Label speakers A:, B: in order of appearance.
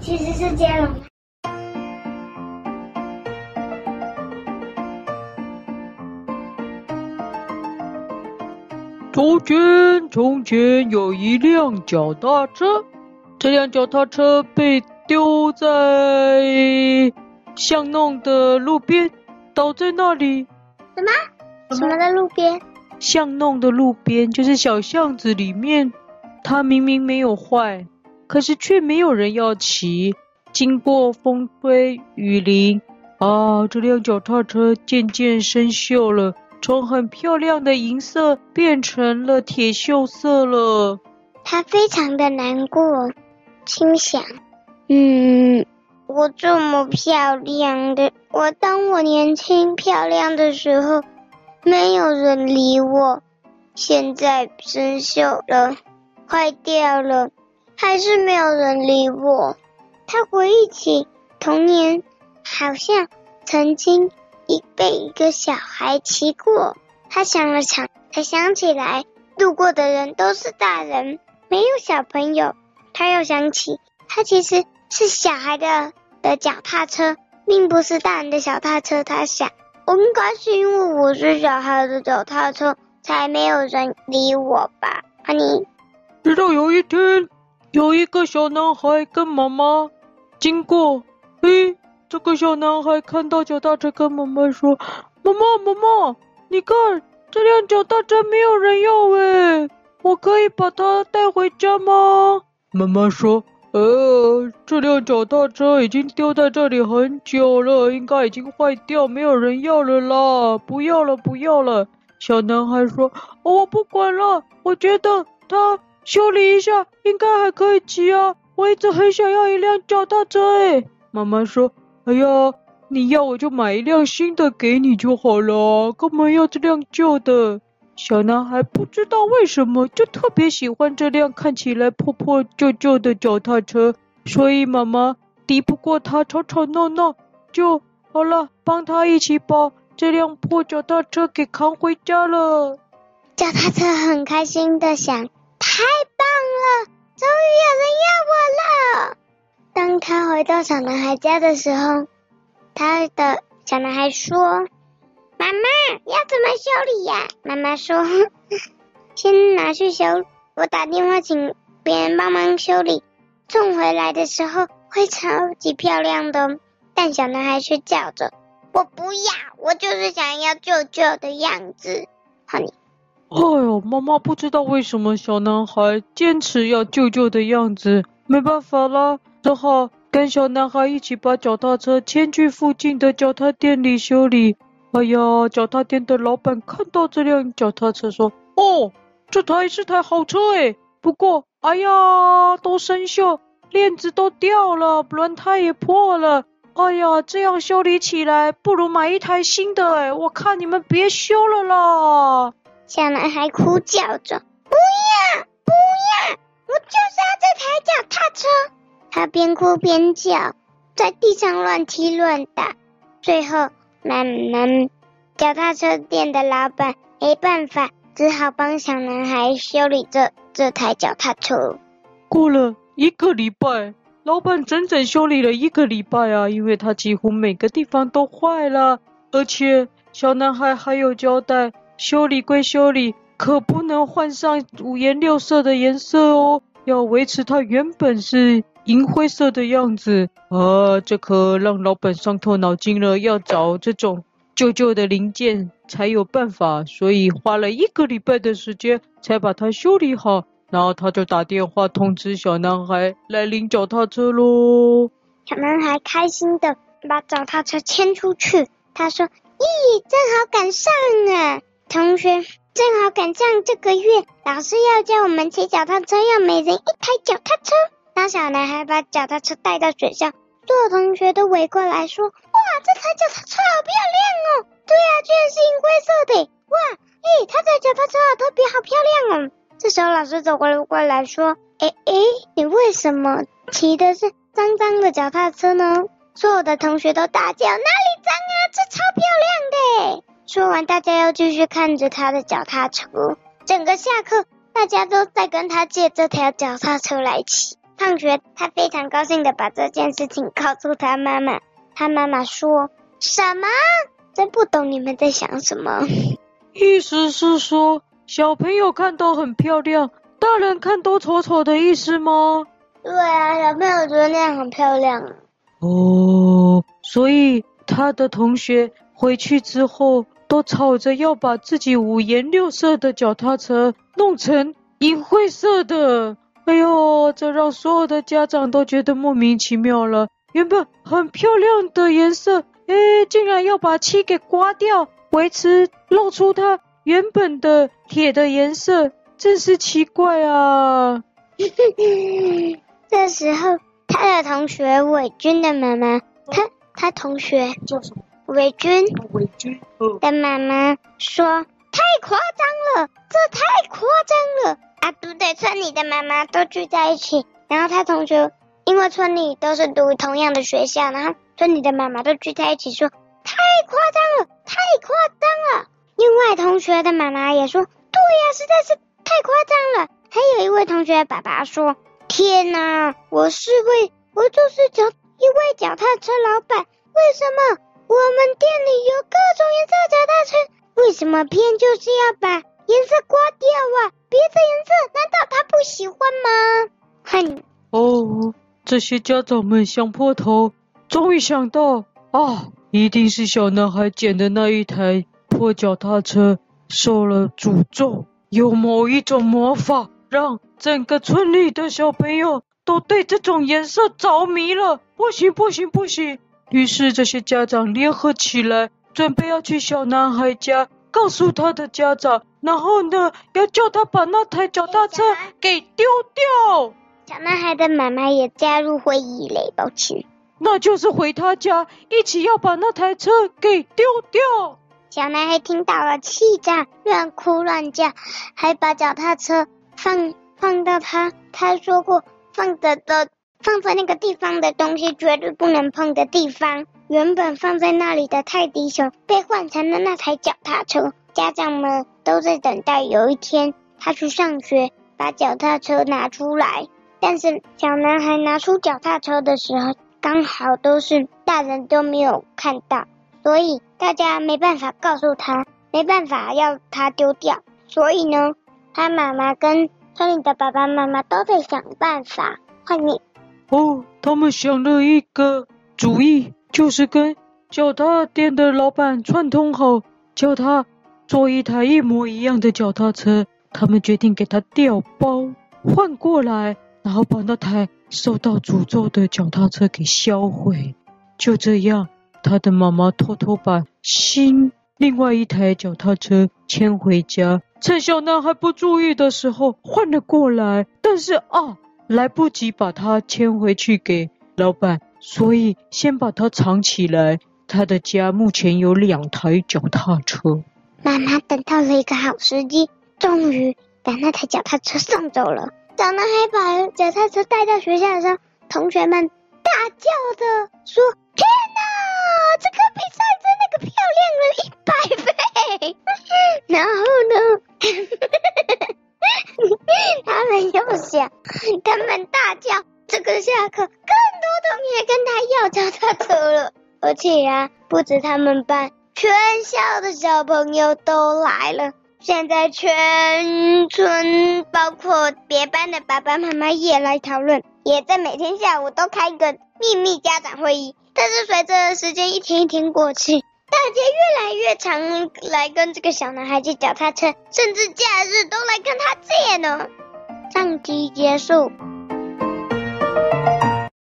A: 其实是接龙。
B: 从前，从前有一辆脚踏车，这辆脚踏车被丢在巷弄的路边，倒在那里。
A: 什么？什么的路边？
B: 巷弄的路边，就是小巷子里面。它明明没有坏，可是却没有人要骑。经过风吹雨淋，啊，这辆脚踏车渐渐生锈了。从很漂亮的银色变成了铁锈色了，
A: 他非常的难过，心想：嗯，我这么漂亮的，我当我年轻漂亮的时候，没有人理我，现在生锈了，坏掉了，还是没有人理我。他回忆起童年，好像曾经。一被一个小孩骑过，他想了想，才想起来，路过的人都是大人，没有小朋友。他又想起，他其实是小孩的的脚踏车，并不是大人的脚踏车。他想，我应该是因为我是小孩的脚踏车，才没有人理我吧？阿尼
B: 直到有一天，有一个小男孩跟妈妈经过，嘿。这个小男孩看到脚踏车，跟妈妈说：“妈妈，妈妈，你看这辆脚踏车没有人要诶，我可以把它带回家吗？”妈妈说：“呃，这辆脚踏车已经丢在这里很久了，应该已经坏掉，没有人要了啦，不要了，不要了。”小男孩说：“我不管了，我觉得它修理一下应该还可以骑啊，我一直很想要一辆脚踏车诶。”妈妈说。哎呀，你要我就买一辆新的给你就好了，干嘛要这辆旧的？小男孩不知道为什么就特别喜欢这辆看起来破破旧旧的脚踏车，所以妈妈敌不过他吵吵闹闹，就好了，帮他一起把这辆破脚踏车给扛回家了。
A: 脚踏车很开心的想：太棒了，终于有人要我了。当他回到小男孩家的时候，他的小男孩说：“妈妈要怎么修理呀？”妈妈说：“先拿去修，我打电话请别人帮忙修理，送回来的时候会超级漂亮的。”但小男孩却叫着：“我不要，我就是想要舅舅的样子。”好你。
B: 哎呦，妈妈不知道为什么小男孩坚持要救救的样子，没办法啦。只好跟小男孩一起把脚踏车牵去附近的脚踏店里修理。哎呀，脚踏店的老板看到这辆脚踏车说：“哦，这台是台好车诶，不过，哎呀，都生锈，链子都掉了，轮胎也破了。哎呀，这样修理起来不如买一台新的诶，我看你们别修了啦。”
A: 小男孩哭叫着：“不要，不要，我就是要这台脚踏车。”他边哭边叫，在地上乱踢乱打，最后慢慢，脚踏车店的老板没办法，只好帮小男孩修理这这台脚踏车。
B: 过了一个礼拜，老板整整修理了一个礼拜啊，因为他几乎每个地方都坏了，而且小男孩还有交代，修理归修理，可不能换上五颜六色的颜色哦，要维持它原本是。银灰色的样子啊，这可让老板伤透脑筋了，要找这种旧旧的零件才有办法，所以花了一个礼拜的时间才把它修理好。然后他就打电话通知小男孩来领脚踏车喽。
A: 小男孩开心的把脚踏车牵出去，他说：“咦，正好赶上啊，同学，正好赶上这个月老师要教我们骑脚踏车，要每人一台脚踏车。”当小男孩把脚踏车带到学校，所有同学都围过来说：“哇，这台脚踏车好漂亮哦！对啊，居然是银灰色的！哇，诶，他的脚踏车好特别，好漂亮哦！”这时候老师走过来过来说：“诶诶，你为什么骑的是脏脏的脚踏车呢？”所有的同学都大叫：“哪里脏啊？这超漂亮的！”说完，大家又继续看着他的脚踏车。整个下课，大家都在跟他借这条脚踏车来骑。放学，他非常高兴的把这件事情告诉他妈妈。他妈妈说：“什么？真不懂你们在想什么？”
B: 意思是说，小朋友看都很漂亮，大人看都丑丑的意思吗？
A: 对啊，小朋友觉得那样很漂亮。
B: 哦，所以他的同学回去之后都吵着要把自己五颜六色的脚踏车弄成银灰色的。哎呦，这让所有的家长都觉得莫名其妙了。原本很漂亮的颜色，哎，竟然要把漆给刮掉，维持露出它原本的铁的颜色，真是奇怪啊！
A: 这时候，他的同学伟军的妈妈，他他同学
B: 叫什么？
A: 伟君。
B: 伟君
A: 的妈妈说：“太夸张了，这太夸张了。”啊，不对，村里的妈妈都聚在一起，然后他同学因为村里都是读同样的学校，然后村里的妈妈都聚在一起说太夸张了，太夸张了。另外同学的妈妈也说，对呀，实在是太夸张了。还有一位同学爸爸说，天哪，我是位，我就是脚一位脚踏车老板，为什么我们店里有各种颜色脚踏车，为什么偏就是要把颜色刮掉啊？别的颜色难道他不喜欢吗？哼！
B: 哦，这些家长们想破头，终于想到啊，一定是小男孩捡的那一台破脚踏车受了诅咒，有某一种魔法让整个村里的小朋友都对这种颜色着迷了。不行不行不行！于是这些家长联合起来，准备要去小男孩家。告诉他的家长，然后呢，要叫他把那台脚踏车给丢掉。
A: 小男孩的妈妈也加入会议嘞，抱歉。
B: 那就是回他家，一起要把那台车给丢掉。
A: 小男孩听到了，气炸，乱哭乱叫，还把脚踏车放放到他他说过放的的放在那个地方的东西绝对不能碰的地方。原本放在那里的泰迪熊被换成了那台脚踏车，家长们都在等待有一天他去上学，把脚踏车拿出来。但是小男孩拿出脚踏车的时候，刚好都是大人都没有看到，所以大家没办法告诉他，没办法要他丢掉。所以呢，他妈妈跟村里的爸爸妈妈都在想办法换你。
B: 哦，他们想了一个主意。就是跟脚踏店的老板串通好，叫他做一台一模一样的脚踏车。他们决定给他调包换过来，然后把那台受到诅咒的脚踏车给销毁。就这样，他的妈妈偷偷把新另外一台脚踏车牵回家，趁小男孩不注意的时候换了过来。但是啊，来不及把它牵回去给老板。所以先把它藏起来。他的家目前有两台脚踏车。
A: 妈妈等到了一个好时机，终于把那台脚踏车送走了。小男孩把脚踏车带到学校的时候，同学们大叫的说：“天哪，这个比上次那个漂亮了一百倍！” 然后呢，他们又想，他们大叫。这个下课，更多同学跟他要脚踏车了，而且呀、啊，不止他们班，全校的小朋友都来了。现在全村，包括别班的爸爸妈妈也来讨论，也在每天下午都开个秘密家长会议。但是随着时间一天一天过去，大家越来越常来跟这个小男孩借脚踏车，甚至假日都来跟他借呢。上机结束。